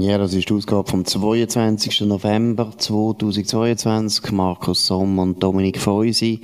Ja, das ist die Ausgabe vom 22. November 2022. Markus Somm und Dominik Feusi.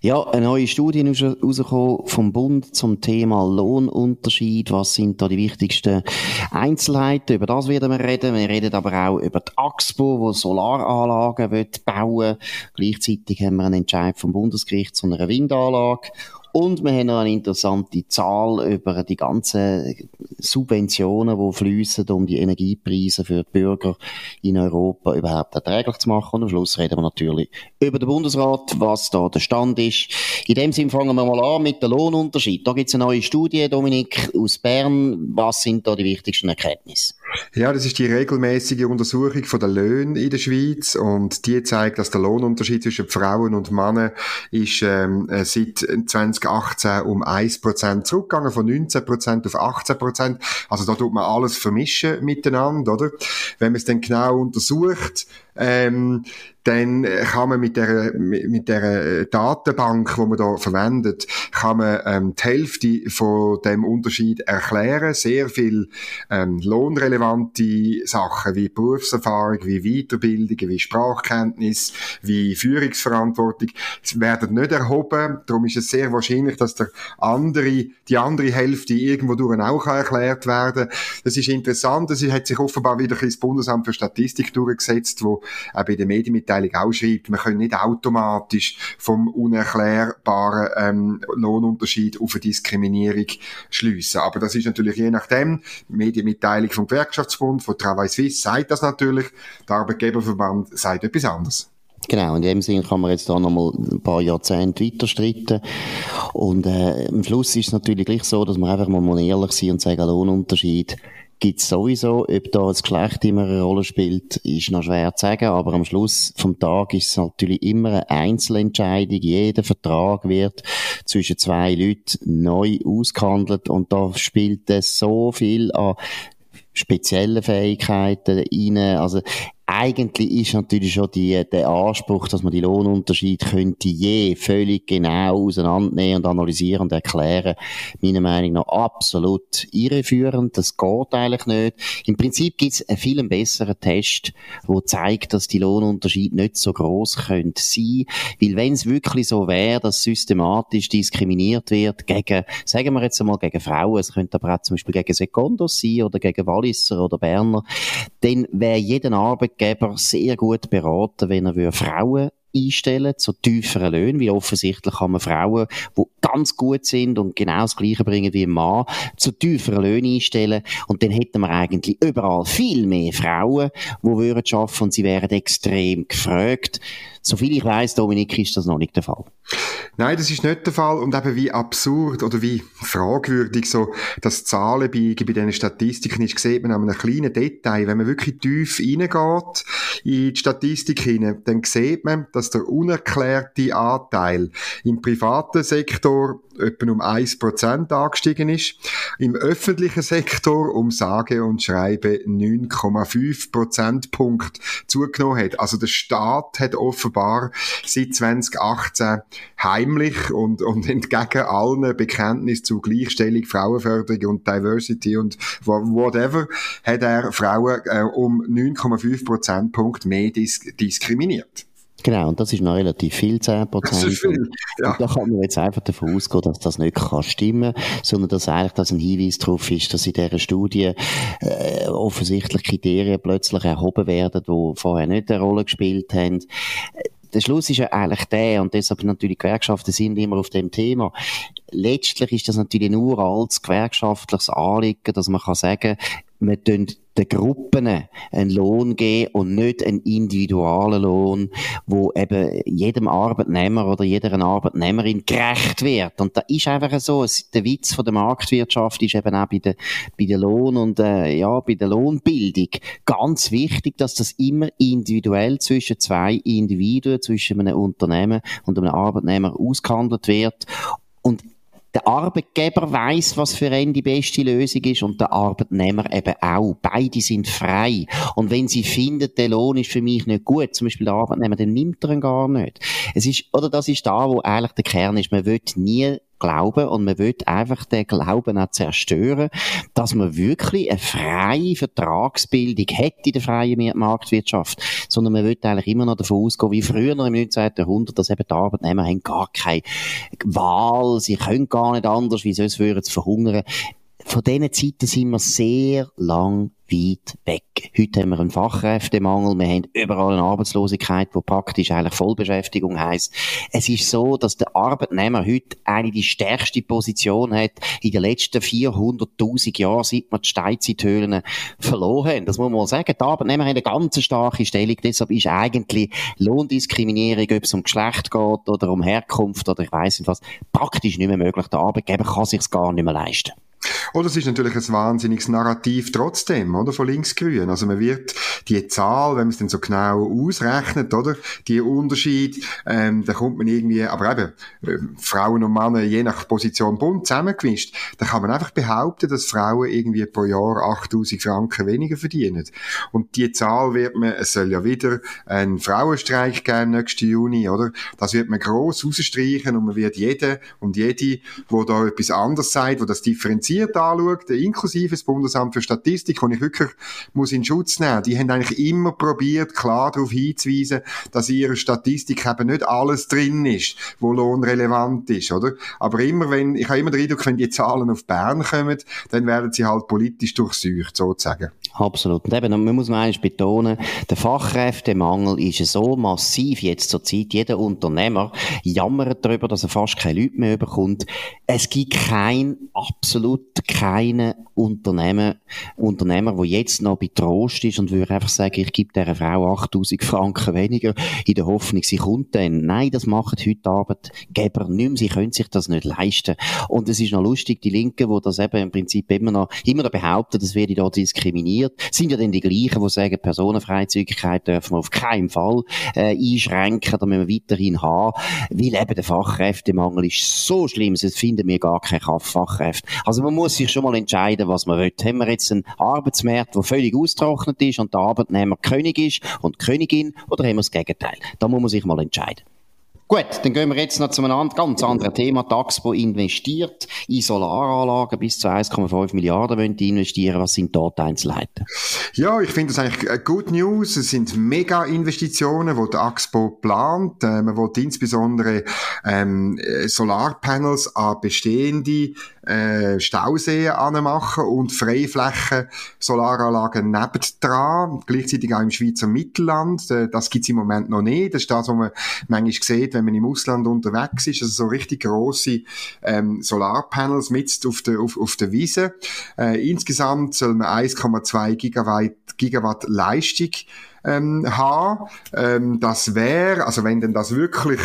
Ja, eine neue Studie ist rausgekommen vom Bund zum Thema Lohnunterschied. Was sind da die wichtigsten Einzelheiten? Über das werden wir reden. Wir reden aber auch über die AXPO, die Solaranlagen bauen will. Gleichzeitig haben wir einen Entscheid vom Bundesgericht zu einer Windanlage. Und wir haben noch eine interessante Zahl über die ganzen Subventionen, die fließen, um die Energiepreise für die Bürger in Europa überhaupt erträglich zu machen. Und am Schluss reden wir natürlich über den Bundesrat, was da der Stand ist. In dem Sinne fangen wir mal an mit dem Lohnunterschied. Da gibt es eine neue Studie, Dominik, aus Bern. Was sind da die wichtigsten Erkenntnisse? Ja, das ist die regelmäßige Untersuchung von der Löhne in der Schweiz und die zeigt, dass der Lohnunterschied zwischen Frauen und Männern ist ähm, äh, seit 2018 um 1% zurückgegangen, von 19% auf 18%. Also da tut man alles vermischen miteinander, oder? Wenn man es dann genau untersucht, ähm, dann kann man mit der, mit der Datenbank, die man da verwendet, kann man ähm, die Hälfte von dem Unterschied erklären. Sehr viel ähm, lohnrelevante Sachen wie Berufserfahrung, wie Weiterbildung, wie Sprachkenntnis, wie Führungsverantwortung werden nicht erhoben. Darum ist es sehr wahrscheinlich, dass der andere, die andere Hälfte irgendwo durch auch erklärt werden. Das ist interessant. Das hat sich offenbar wieder das Bundesamt für Statistik durchgesetzt, wo auch bei der Medienmitteilung auch schreibt, man kann nicht automatisch vom unerklärbaren ähm, Lohnunterschied auf eine Diskriminierung schliessen. Aber das ist natürlich je nachdem, die Medienmitteilung vom Gewerkschaftsbund, von Travail Suisse sagt das natürlich, der Arbeitgeberverband sagt etwas anderes. Genau, in dem Sinne kann man jetzt da nochmal ein paar Jahrzehnte weiter streiten. Und äh, am Schluss ist es natürlich gleich so, dass man einfach mal ehrlich sein und sagen, Lohnunterschied gibt's sowieso. Ob da das Geschlecht immer eine Rolle spielt, ist noch schwer zu sagen, aber am Schluss vom Tag ist es natürlich immer eine Einzelentscheidung. Jeder Vertrag wird zwischen zwei Leuten neu ausgehandelt und da spielt es so viel an speziellen Fähigkeiten rein. Also eigentlich ist natürlich schon die, der Anspruch, dass man die Lohnunterschiede könnte je völlig genau auseinandernehmen und analysieren und erklären, meiner Meinung nach absolut irreführend. Das geht eigentlich nicht. Im Prinzip gibt es einen viel besseren Test, der zeigt, dass die Lohnunterschiede nicht so groß können sein. Weil wenn es wirklich so wäre, dass systematisch diskriminiert wird gegen, sagen wir jetzt einmal gegen Frauen, es könnte aber auch zum Beispiel gegen Secondos sein oder gegen Walliser oder Berner, dann wäre jeder Arbeitgeber Arbeitgeber sehr gut beraten, wenn er Frauen einstellen zu tieferen Löhnen, weil offensichtlich kann man Frauen, die ganz gut sind und genau das Gleiche bringen wie ein Mann, zu tieferen Löhnen einstellen und dann hätten wir eigentlich überall viel mehr Frauen, die würden arbeiten und sie wären extrem gefragt. Soviel ich weiß, Dominik, ist das noch nicht der Fall. Nein, das ist nicht der Fall. Und eben wie absurd oder wie fragwürdig so das Zahlenbiegen bei diesen Statistiken ist, sieht man an einem kleinen Detail. Wenn man wirklich tief reingeht in die Statistik hinein, dann sieht man, dass der unerklärte Anteil im privaten Sektor etwa um 1% angestiegen ist. Im öffentlichen Sektor um sage und schreibe 9,5 Prozentpunkt zugenommen hat. Also der Staat hat offenbar seit 2018 heimlich und, und entgegen allen Bekenntnissen zu Gleichstellung, Frauenförderung und Diversity und whatever, hat er Frauen äh, um 9,5 Prozentpunkt mehr dis diskriminiert. Genau, und das ist noch relativ viel, 10 Prozent. Ja. da kann man jetzt einfach davon ausgehen, dass das nicht kann stimmen sondern dass eigentlich das ein Hinweis darauf ist, dass in dieser Studie äh, offensichtlich Kriterien plötzlich erhoben werden, die vorher nicht eine Rolle gespielt haben der Schluss ist ja eigentlich der, und deshalb natürlich Gewerkschaften sind immer auf dem Thema. Letztlich ist das natürlich nur als gewerkschaftliches Anliegen, dass man kann sagen, wir den Gruppen einen Lohn geben und nicht einen individuellen Lohn, wo eben jedem Arbeitnehmer oder jeder Arbeitnehmerin gerecht wird. Und da ist einfach so, der Witz von der Marktwirtschaft ist eben auch bei der, bei der Lohn- und äh, ja, bei der Lohnbildung ganz wichtig, dass das immer individuell zwischen zwei Individuen, zwischen einem Unternehmen und einem Arbeitnehmer ausgehandelt wird. Und der Arbeitgeber weiß, was für ihn die beste Lösung ist und der Arbeitnehmer eben auch. Beide sind frei. Und wenn sie finden, der Lohn ist für mich nicht gut, zum Beispiel der Arbeitnehmer, dann nimmt er ihn gar nicht. Es ist, oder das ist da, wo eigentlich der Kern ist. Man will nie glauben und man will einfach den Glauben auch zerstören, dass man wirklich eine freie Vertragsbildung hat in der freien Marktwirtschaft, sondern man will eigentlich immer noch davon ausgehen, wie früher noch im 19. Jahrhundert, dass eben die Arbeitnehmer haben gar keine Wahl, sie können gar nicht anders, wie sonst würden sie verhungern. Von diesen Zeiten sind wir sehr lang weit weg. Heute haben wir einen Fachkräftemangel, wir haben überall eine Arbeitslosigkeit, wo praktisch eigentlich Vollbeschäftigung heisst. Es ist so, dass der Arbeitnehmer heute eine die stärkste Position hat in den letzten 400.000 Jahren, seit wir die Steinzeithöhlen verloren haben. Das muss man sagen. Die Arbeitnehmer haben eine ganz starke Stellung, deshalb ist eigentlich Lohndiskriminierung, ob es um Geschlecht geht oder um Herkunft oder ich weiss nicht was, praktisch nicht mehr möglich. Der Arbeitgeber kann sich gar nicht mehr leisten. Oder es ist natürlich ein wahnsinniges Narrativ trotzdem, oder? Von linksgrün. Also man wird die Zahl, wenn man es dann so genau ausrechnet, oder? Die Unterschied, ähm, da kommt man irgendwie, aber eben, äh, Frauen und Männer je nach Position bunt zusammengemischt, da kann man einfach behaupten, dass Frauen irgendwie pro Jahr 8000 Franken weniger verdienen. Und die Zahl wird man, es soll ja wieder einen Frauenstreik geben nächsten Juni, oder? Das wird man gross rausstreichen und man wird jede und jede, wo da etwas anderes sagt, wo das differenziert anschaut, inklusive das Bundesamt für Statistik, und ich wirklich muss in Schutz nehmen, die haben eigentlich immer probiert, klar darauf hinzuweisen, dass in ihrer Statistik eben nicht alles drin ist, wo lohnrelevant ist, oder? Aber immer wenn, ich habe immer den Eindruck, wenn die Zahlen auf Bern kommen, dann werden sie halt politisch durchsucht, sozusagen. Absolut. Und eben, man muss mal eines betonen, der Fachkräftemangel ist so massiv jetzt zur Zeit. Jeder Unternehmer jammert darüber, dass er fast keine Leute mehr bekommt. Es gibt kein, absolut keinen Unternehmer, Unternehmer, der jetzt noch betrost ist und würde einfach sagen, ich gebe dieser Frau 8000 Franken weniger in der Hoffnung, sie kommt dann. Nein, das machen heute Arbeitgeber nicht mehr. Sie können sich das nicht leisten. Und es ist noch lustig, die Linken, die das eben im Prinzip immer noch, immer noch behaupten, das werde dort diskriminiert, sind ja dann die gleichen, die sagen, Personenfreizügigkeit dürfen wir auf keinen Fall äh, einschränken, da müssen wir weiterhin haben, weil eben der Fachkräftemangel ist so schlimm, sonst finden wir gar keine Fachkräfte. Also man muss sich schon mal entscheiden, was man will. Haben wir jetzt einen Arbeitsmarkt, der völlig austrocknet ist und der Arbeitnehmer König ist und Königin, oder haben wir das Gegenteil? Da muss man sich mal entscheiden. Gut, dann gehen wir jetzt noch zu einem ganz anderen Thema. Die Axpo investiert in Solaranlagen bis zu 1,5 Milliarden wollen die investieren. Was sind dort Einzelheiten? Ja, ich finde das eigentlich good news. Es sind Mega-Investitionen, die die Axpo plant. Äh, man will insbesondere ähm, Solarpanels an bestehende äh, Stauseen anmachen und Freiflächen, Solaranlagen nebendran, gleichzeitig auch im Schweizer Mittelland. Äh, das gibt's im Moment noch nicht. Das ist das, was man manchmal sieht, wenn man im Ausland unterwegs ist. Also so richtig grosse ähm, Solarpanels mit auf der, auf, auf der Wiese. Äh, insgesamt soll man 1,2 Gigawatt, Gigawatt Leistung ähm, haben. Ähm, das wäre, also wenn denn das wirklich,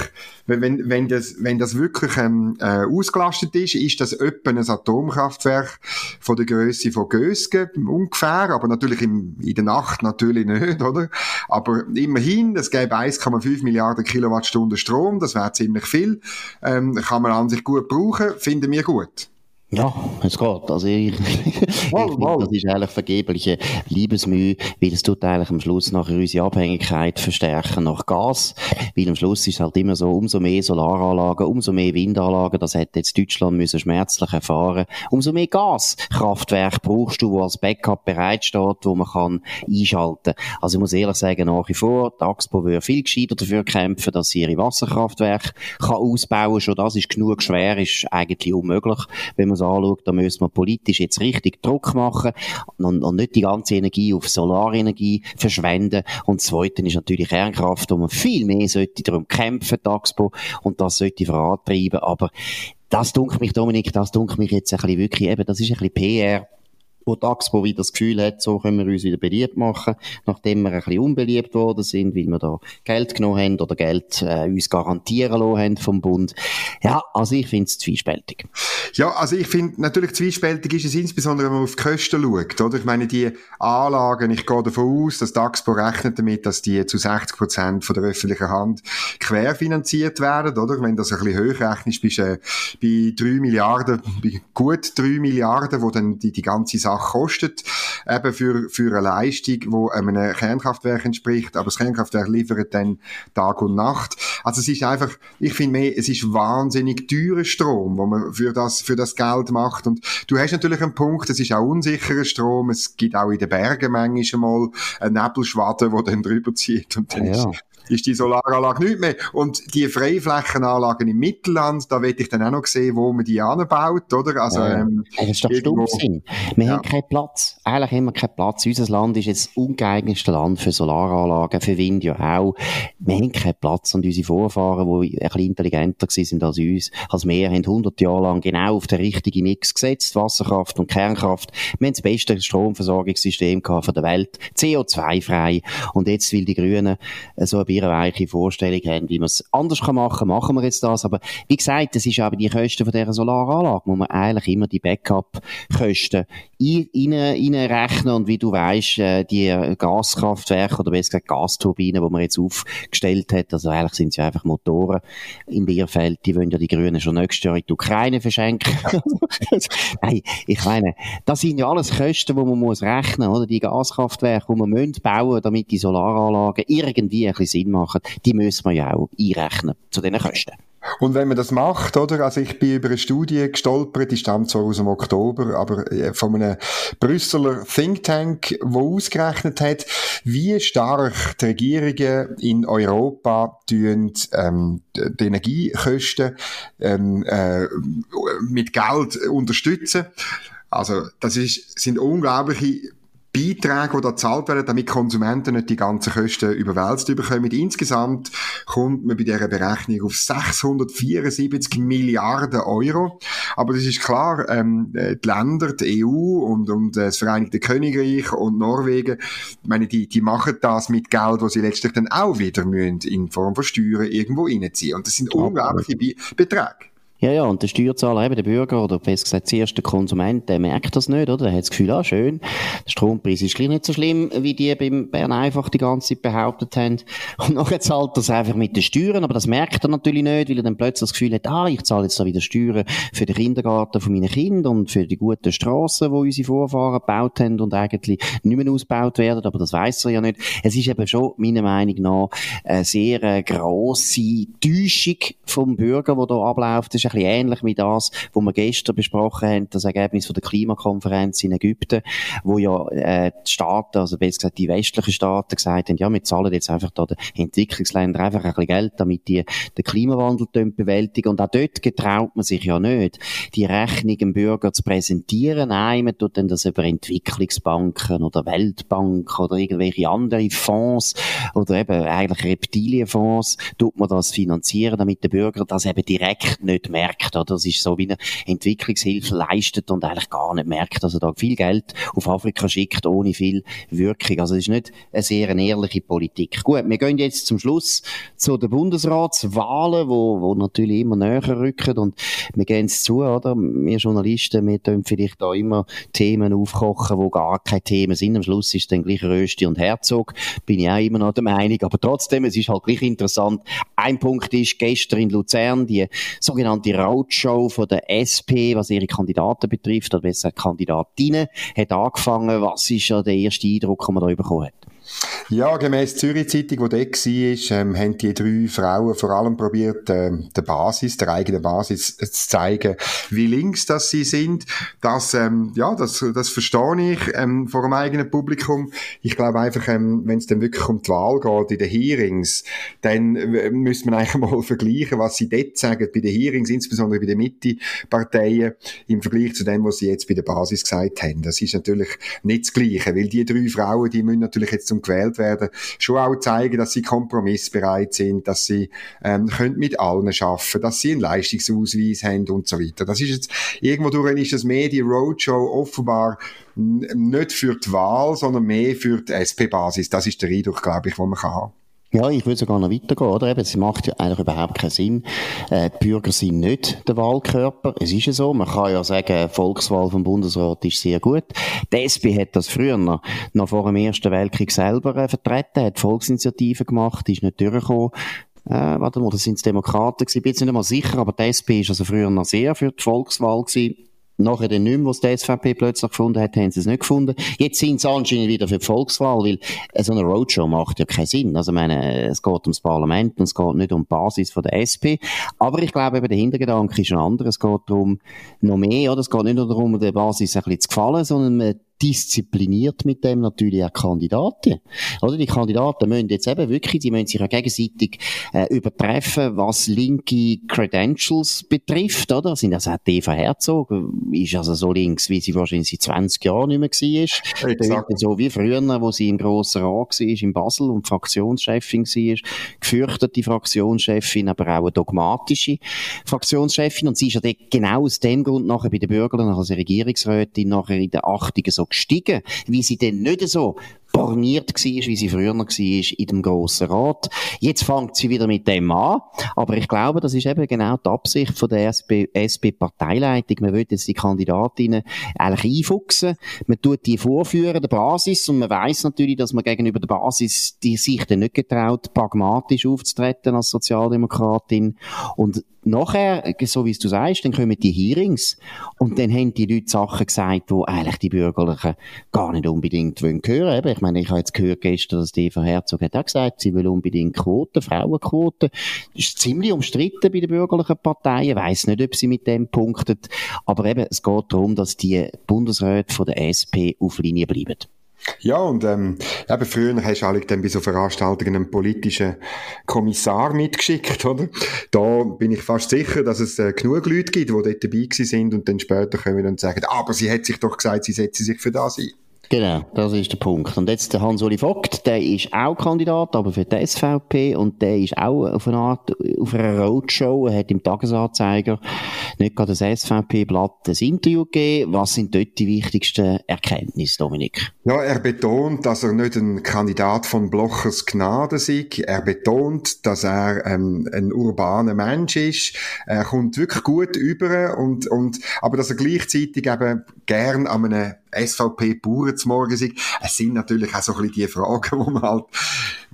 wenn, wenn, wenn das, wenn das wirklich ähm, äh, ausgelastet ist, ist das etwa ein Atomkraftwerk von der Größe von Gösgen ungefähr, aber natürlich im, in der Nacht natürlich nicht, oder? Aber immerhin, es gäbe 1,5 Milliarden Kilowattstunden Strom, das wäre ziemlich viel, ähm, kann man an sich gut brauchen, finden wir gut. Ja, es geht. Also ich, ich wow, wow. das ist eigentlich vergebliche Liebesmühe, weil es tut eigentlich am Schluss nachher unsere Abhängigkeit verstärken nach Gas, weil am Schluss ist es halt immer so, umso mehr Solaranlagen, umso mehr Windanlagen, das hätte jetzt Deutschland müssen schmerzlich erfahren, umso mehr Gaskraftwerk brauchst du, wo als Backup bereitsteht, wo man kann einschalten. Also ich muss ehrlich sagen, nach wie vor, die AXPO würde viel gescheiter dafür kämpfen, dass sie ihre Wasserkraftwerke kann ausbauen, schon das ist genug schwer, ist eigentlich unmöglich, wenn man anschaut, da müssen wir politisch jetzt richtig Druck machen und, und nicht die ganze Energie auf Solarenergie verschwenden. Und das Zweite ist natürlich Kernkraft, wo man viel mehr sollte darum kämpfen, Taxpo, und das sollte vorantreiben. Aber das dunkelt mich, Dominik, das dunkelt mich jetzt ein bisschen wirklich eben, das ist ein bisschen PR wo die wieder das Gefühl hat, so können wir uns wieder beliebt machen, nachdem wir ein bisschen unbeliebt worden sind, weil wir da Geld genommen haben oder Geld äh, uns garantieren lassen haben vom Bund. Ja, also ich finde es zwiespältig. Ja, also ich finde, natürlich zwiespältig ist es insbesondere, wenn man auf die Kosten schaut, oder? Ich meine, die Anlagen, ich gehe davon aus, dass die rechnet damit, dass die zu 60 Prozent von der öffentlichen Hand querfinanziert werden, oder? Wenn das ein bisschen höher rechnest, bist du äh, bei 3 Milliarden, bei gut 3 Milliarden, wo dann die, die ganze Sache kostet, eben für, für eine Leistung, die einem Kernkraftwerk entspricht, aber das Kernkraftwerk liefert dann Tag und Nacht. Also es ist einfach, ich finde mehr, es ist wahnsinnig teurer Strom, wo man für das, für das Geld macht und du hast natürlich einen Punkt, es ist auch unsicherer Strom, es gibt auch in den Bergen manchmal mal eine Nebelschwade, die dann drüber zieht und dann ja. ist ist die Solaranlage nicht mehr. Und die Freiflächenanlagen im Mittelland, da will ich dann auch noch sehen, wo man die anbaut, oder? Also, ja. ähm, das ist doch Stumpfsinn. Wir ja. haben keinen Platz. Eigentlich haben wir keinen Platz. Unser Land ist jetzt das ungeeignetste Land für Solaranlagen, für Wind ja auch. Wir haben keinen Platz. Und unsere Vorfahren, die ein bisschen intelligenter sind als uns, als wir, haben 100 Jahre lang genau auf den richtigen Mix gesetzt. Wasserkraft und Kernkraft. Wir haben das beste Stromversorgungssystem von der Welt. CO2-frei. Und jetzt will die Grünen so ein weiche Vorstellung haben, wie man es anders machen kann, machen wir jetzt das. Aber wie gesagt, das ist aber die Kosten von dieser Solaranlage, wo man eigentlich immer die Backup-Kosten reinrechnen und wie du weißt, äh, die Gaskraftwerke oder besser gesagt Gasturbinen, die man jetzt aufgestellt hat, also eigentlich sind sie einfach Motoren im Bierfeld, die wollen ja die Grünen schon nächstes Jahr in die Ukraine verschenken. Nein, ich meine, das sind ja alles Kosten, die man muss rechnen, oder? Die Gaskraftwerke, die man bauen müssen damit die Solaranlagen irgendwie ein bisschen Sinn machen, die müssen wir ja auch einrechnen zu diesen Kosten. Und wenn man das macht, oder? Also ich bin über eine Studie gestolpert, die stammt zwar aus dem Oktober, aber äh, von einem Brüsseler Think Tank, wo ausgerechnet hat, wie stark die Regierungen in Europa tun, ähm, die Energiekosten ähm, äh, mit Geld unterstützen. Also das ist, sind unglaubliche Beiträge, die da gezahlt werden, damit Konsumenten nicht die ganzen Kosten überwälzt bekommen. Insgesamt kommt man bei dieser Berechnung auf 674 Milliarden Euro. Aber das ist klar, ähm, die Länder, die EU und, und das Vereinigte Königreich und Norwegen, ich meine, die, die machen das mit Geld, das sie letztlich dann auch wieder müssen, in Form von Steuern irgendwo reinziehen. Und das sind unglaubliche Be Beträge. Ja, ja, und der Steuerzahler, eben der Bürger, oder besser gesagt, zuerst der Konsument, der merkt das nicht, oder? Der hat das Gefühl, ah, schön, der Strompreis ist gleich nicht so schlimm, wie die beim Bern einfach die ganze Zeit behauptet haben. Und nachher zahlt er es einfach mit den Steuern, aber das merkt er natürlich nicht, weil er dann plötzlich das Gefühl hat, ah, ich zahle jetzt da wieder Steuern für den Kindergarten von meinen Kindern und für die guten Strassen, die unsere Vorfahren gebaut haben und eigentlich nicht mehr ausgebaut werden, aber das weiß er ja nicht. Es ist eben schon, meiner Meinung nach, eine sehr äh, grosse Täuschung vom Bürger, die da abläuft. Das ist bisschen ähnlich wie das, was wir gestern besprochen haben, das Ergebnis von der Klimakonferenz in Ägypten, wo ja äh, die Staaten, also besser gesagt die westlichen Staaten gesagt haben, ja, wir zahlen jetzt einfach da den Entwicklungsländern einfach ein bisschen Geld, damit die den Klimawandel bewältigen. Und auch dort getraut man sich ja nicht, die Rechnung dem Bürger zu präsentieren. Nein, man tut dann das über Entwicklungsbanken oder Weltbank oder irgendwelche andere Fonds oder eben eigentlich Reptilienfonds, tut man das finanzieren, damit der Bürger das eben direkt nicht merkt. Oder? Das ist so, wie eine Entwicklungshilfe leistet und eigentlich gar nicht merkt, dass er da viel Geld auf Afrika schickt, ohne viel Wirkung. Also das ist nicht eine sehr eine ehrliche Politik. Gut, wir gehen jetzt zum Schluss zu den Bundesratswahlen, wo, wo natürlich immer näher rücken und wir gehen es zu, oder? Wir Journalisten, wir tun vielleicht da immer Themen aufkochen, wo gar keine Themen sind. Am Schluss ist dann gleich Rösti und Herzog. Bin ich auch immer noch der Meinung. Aber trotzdem, es ist halt gleich interessant. Ein Punkt ist gestern in Luzern die sogenannte die Roadshow von der SP, was ihre Kandidaten betrifft, oder besser Kandidatinnen, hat angefangen. Was ist ja der erste Eindruck, den man da bekommen hat? Ja, gemäss Zürich Zeitung, die dort war, ähm, haben die drei Frauen vor allem probiert, ähm, der Basis, der eigenen Basis zu zeigen, wie links das sie sind. Das, ähm, ja, das, das verstehe ich ähm, vor dem eigenen Publikum. Ich glaube einfach, ähm, wenn es dann wirklich um die Wahl geht, in den Hearings, dann äh, müsste man eigentlich mal vergleichen, was sie dort sagen, bei den Hearings, insbesondere bei den Mitte-Parteien, im Vergleich zu dem, was sie jetzt bei der Basis gesagt haben. Das ist natürlich nicht das Gleiche, weil die drei Frauen, die müssen natürlich jetzt um gewählt werden, schon auch zeigen, dass sie kompromissbereit sind, dass sie ähm, können mit allen schaffen, dass sie einen Leistungsausweis haben und so weiter. Das ist jetzt irgendwo durch ist das Medien Roadshow offenbar nicht für die Wahl, sondern mehr für die SP-Basis. Das ist der Eindruck, glaube ich, den man haben kann. Ja, ich würde sogar noch weitergehen, oder? Eben, es macht ja eigentlich überhaupt keinen Sinn. Äh, die Bürger sind nicht der Wahlkörper. Es ist ja so. Man kann ja sagen, Volkswahl vom Bundesrat ist sehr gut. Die SP hat das früher noch, noch vor dem Ersten Weltkrieg selber äh, vertreten, hat Volksinitiativen gemacht, ist nicht durchgekommen. Äh, warte mal, das sind Demokraten gewesen. Bin jetzt nicht einmal sicher, aber die SP ist also früher noch sehr für die Volkswahl gewesen. Nachher dann nicht mehr, was die SVP plötzlich gefunden hat, haben sie es nicht gefunden. Jetzt sind sie anscheinend wieder für die Volkswahl, weil so eine Roadshow macht ja keinen Sinn. Also, ich meine, es geht ums Parlament und es geht nicht um die Basis von der SP. Aber ich glaube eben, der Hintergedanke ist ein anderer. Es geht darum, noch mehr, oder? Es geht nicht nur darum, der Basis ein bisschen zu gefallen, sondern diszipliniert mit dem natürlich auch Kandidaten. Oder die Kandidaten müssen jetzt eben wirklich, die müssen sich ja gegenseitig äh, übertreffen, was linke Credentials betrifft, oder? Sind also auch Eva Herzog, ist also so links, wie sie wahrscheinlich seit 20 Jahren nicht mehr war. Exakt. So wie früher, wo sie im Grossen Rat war, in Basel und Fraktionschefin war. Gefürchtete Fraktionschefin, aber auch eine dogmatische Fraktionschefin. Und sie ist ja genau aus dem Grund nachher bei den Bürgern, als Regierungsrätin, nachher in der Achtigen so gestiegen, wie sie denn nicht so borniert war, wie sie früher war in dem Grossen Rat. Jetzt fängt sie wieder mit dem an. Aber ich glaube, das ist eben genau die Absicht von der SP-Parteileitung. man will jetzt die Kandidatinnen eigentlich einfuchsen. Man tut die vorführen, der Basis. Und man weiß natürlich, dass man gegenüber der Basis die sich dann nicht getraut, pragmatisch aufzutreten als Sozialdemokratin. Und nachher, so wie du sagst, dann kommen die Hearings und dann haben die Leute Sachen gesagt, die eigentlich die Bürgerlichen gar nicht unbedingt hören wollen. Ich meine, ich habe jetzt gehört gestern, dass Eva Herzog hat auch gesagt, sie will unbedingt Quoten, Frauenquoten. Das ist ziemlich umstritten bei den bürgerlichen Parteien. Ich weiss nicht, ob sie mit dem punktet. Aber eben, es geht darum, dass die Bundesräte von der SP auf Linie bleiben. Ja, und ähm, eben früher hast du dann bei so Veranstaltungen einen politischen Kommissar mitgeschickt, oder? Da bin ich fast sicher, dass es äh, genug Leute gibt, die dort dabei sind und dann später kommen und sagen, aber sie hat sich doch gesagt, sie setze sich für das ein. Genau, das ist der Punkt. Und jetzt der Hans-Uli Vogt, der ist auch Kandidat, aber für die SVP und der ist auch auf eine Art, auf einer Roadshow, er hat im Tagesanzeiger nicht gerade das SVP-Blatt ein Interview gegeben. Was sind dort die wichtigsten Erkenntnisse, Dominik? Ja, er betont, dass er nicht ein Kandidat von Blochers Gnade ist. Er betont, dass er ähm, ein urbaner Mensch ist. Er kommt wirklich gut über und, und, aber dass er gleichzeitig eben gern an einem SVP-Bauern zum Morgen sind. Es sind natürlich auch so ein bisschen die Fragen, wo man halt,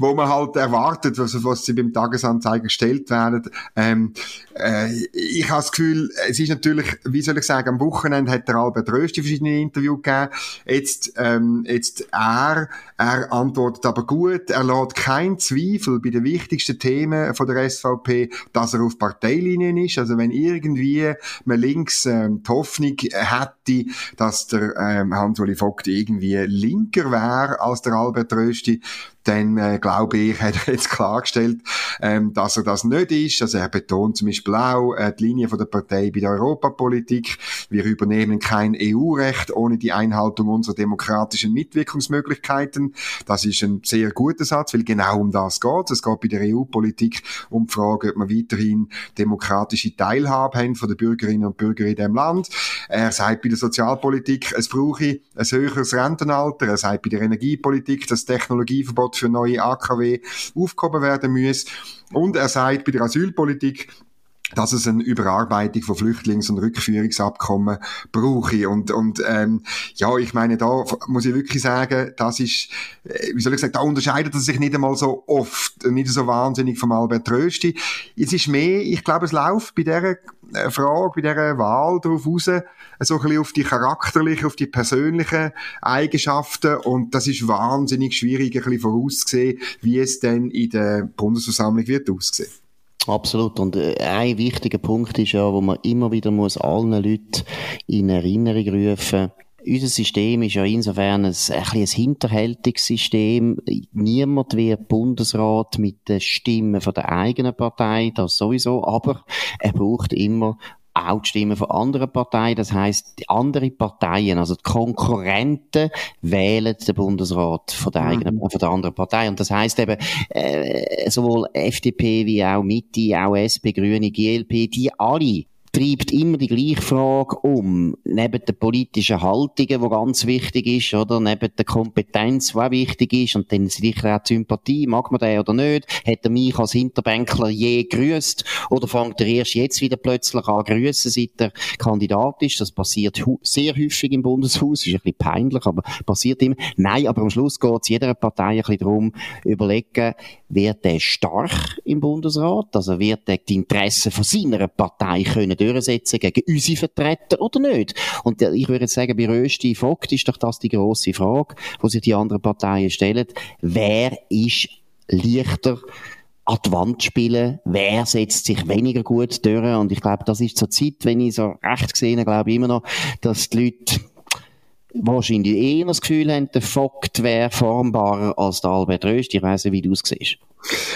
wo man halt erwartet, was, was sie beim Tagesanzeiger gestellt werden. Ähm, äh, ich habe das Gefühl, es ist natürlich, wie soll ich sagen, am Wochenende hat der Albert Rösti verschiedene Interviews gegeben. Jetzt, ähm, jetzt er, er antwortet aber gut, er lässt keinen Zweifel bei den wichtigsten Themen von der SVP, dass er auf Parteilinien ist. Also wenn irgendwie man links ähm, die Hoffnung hätte, dass der ähm, Hans-Uli Vogt irgendwie linker wäre als der Albert Rösti, dann äh, glaube ich, hat er jetzt klargestellt, ähm, dass er das nicht ist. Also er betont zum Beispiel auch äh, die Linie von der Partei bei der Europapolitik. Wir übernehmen kein EU-Recht ohne die Einhaltung unserer demokratischen Mitwirkungsmöglichkeiten. Das ist ein sehr guter Satz, weil genau um das geht. Es geht bei der EU-Politik um die Frage, ob wir weiterhin demokratische Teilhabe haben von den Bürgerinnen und Bürgern in dem Land. Er sagt bei der Sozialpolitik, es brauche ein höheres Rentenalter. Er sagt bei der Energiepolitik, das Technologieverbot für neue AKW aufgehoben werden muss. Und er sagt bei der Asylpolitik, dass es eine Überarbeitung von Flüchtlings- und Rückführungsabkommen brauche. Und, und ähm, ja, ich meine, da muss ich wirklich sagen, das ist, äh, wie soll ich sagen, da unterscheidet er sich nicht einmal so oft, nicht so wahnsinnig vom Albert Rösti. Es ist mehr, ich glaube, es läuft bei dieser äh, Frage, bei dieser Wahl darauf raus, so ein bisschen auf die charakterlichen, auf die persönlichen Eigenschaften und das ist wahnsinnig schwierig, ein bisschen vorauszusehen, wie es denn in der Bundesversammlung wird aussehen. Absolut. Und äh, ein wichtiger Punkt ist ja, wo man immer wieder muss allen Leuten in Erinnerung rufen unser System ist ja insofern ein, ein, ein hinterhältiges System. Niemand wird Bundesrat mit den Stimmen von der eigenen Partei, das sowieso, aber er braucht immer auch die Stimmen von anderen Parteien. Das heißt, die anderen Parteien, also die Konkurrenten, wählen den Bundesrat von der eigenen, mhm. von der anderen Partei. Und das heißt eben, äh, sowohl FDP wie auch Mitte, auch SP, Grüne, GLP, die alle treibt immer die gleiche Frage um. Neben der politischen Haltungen, die ganz wichtig ist, oder? Neben der Kompetenz, die auch wichtig ist, und dann sicher auch die Sympathie, mag man den oder nicht? Hat er mich als Hinterbänkler je grüßt? Oder fängt er erst jetzt wieder plötzlich an grüßen, seit er Kandidat ist? Das passiert sehr häufig im Bundeshaus, ist ein bisschen peinlich, aber passiert immer. Nein, aber am Schluss geht es jeder Partei ein bisschen darum, überlegen, wird der stark im Bundesrat? Also wird der die Interessen von seiner Partei können durchsetzen gegen unsere Vertreter oder nicht? Und ich würde sagen, bei Rösti Vogt ist doch das die grosse Frage, wo sich die anderen Parteien stellen. Wer ist leichter an die Wand spielen, wer setzt sich weniger gut durch. Und ich glaube, das ist zur Zeit, wenn ich so recht gesehen glaube ich immer noch, dass die Leute wahrscheinlich eher das Gefühl haben, der Vogt wäre formbarer als der Albert Röst. Ich weiss nicht, wie du es siehst.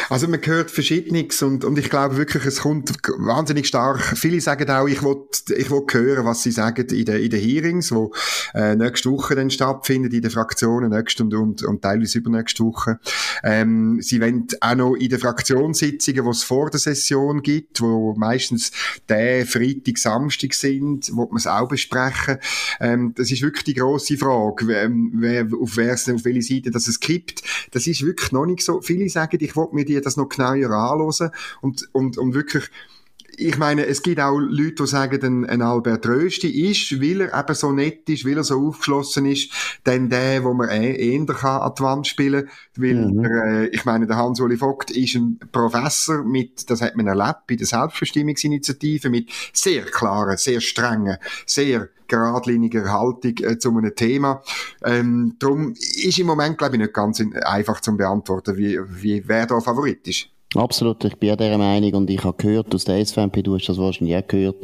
Also man hört Verschiedenes und, und ich glaube wirklich, es kommt wahnsinnig stark. Viele sagen auch, ich will, ich will hören, was sie sagen in den, in den Hearings, wo äh, nächste Woche dann stattfinden, in den Fraktionen, nächste und, und, und teilweise übernächste Woche. Ähm, sie wollen auch noch in den Fraktionssitzungen, die es vor der Session gibt, wo meistens der Freitag, Samstag sind, wo man es auch besprechen. Ähm, das ist wirklich die grosse Frage, wer, auf, wer, auf welche Seite das es gibt. Das ist wirklich noch nicht so. Viele sagen, ich will mir die das noch genauer anschauen und, und, und wirklich ich meine, es gibt auch Leute, die sagen, ein, Albert Rösti ist, weil er eben so nett ist, weil er so aufgeschlossen ist, dann der, wo man eh, eher kann an die Wand spielen weil mhm. der, äh, ich meine, der Hans-Uli Vogt ist ein Professor mit, das hat man erlebt, bei der Selbstbestimmungsinitiative, mit sehr klaren, sehr strengen, sehr geradliniger Haltung äh, zu einem Thema. Ähm, darum ist im Moment, glaube ich, nicht ganz einfach zu beantworten, wie, wie wer da Favorit ist. Absolut, ich bin dieser Meinung und ich habe gehört aus der SVP, du hast das wahrscheinlich auch gehört,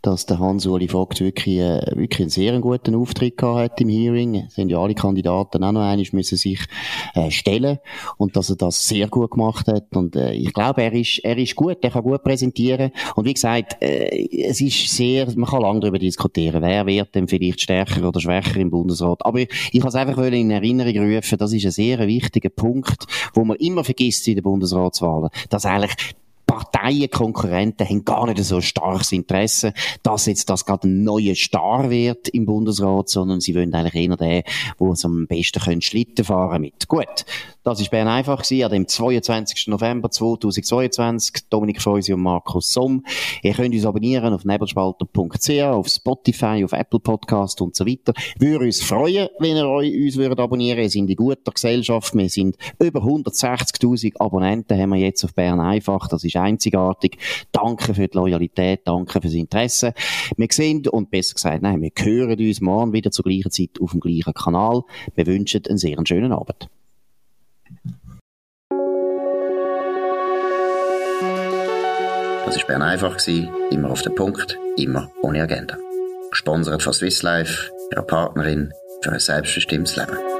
dass der Hans-Uli Vogt wirklich, äh, wirklich einen sehr guten Auftritt gehabt hat im Hearing. Es sind ja alle Kandidaten auch noch einmal müssen sich äh, stellen und dass er das sehr gut gemacht hat und äh, ich glaube, er ist, er ist gut, er kann gut präsentieren und wie gesagt, äh, es ist sehr, man kann lange darüber diskutieren, wer wird denn vielleicht stärker oder schwächer im Bundesrat, aber ich, ich kann es einfach in Erinnerung rufen, das ist ein sehr wichtiger Punkt, wo man immer vergisst in den Bundesratswahlen dass eigentlich Parteien, Konkurrenten haben gar nicht so starkes Interesse, dass jetzt das gerade ein neuer Star wird im Bundesrat, sondern sie wollen eigentlich eher den, wo es am besten können Schlitten fahren mit. Gut. Das war Bern einfach gewesen, an dem 22. November 2022. Dominik Freusi und Markus Somm. Ihr könnt uns abonnieren auf nebelspalter.ch, auf Spotify, auf Apple Podcast und so weiter. Würde uns freuen, wenn ihr euch uns würdet abonnieren. Wir sind in guter Gesellschaft. Wir sind über 160.000 Abonnenten haben wir jetzt auf Bern einfach. Das ist einzigartig. Danke für die Loyalität, danke fürs Interesse. Wir sehen, und besser gesagt, nein, wir hören uns morgen wieder zur gleichen Zeit auf dem gleichen Kanal. Wir wünschen einen sehr schönen Abend. Das war Bern einfach, immer auf den Punkt, immer ohne Agenda. Gesponsert von Swiss Life, ihrer Partnerin für ein selbstbestimmtes Leben.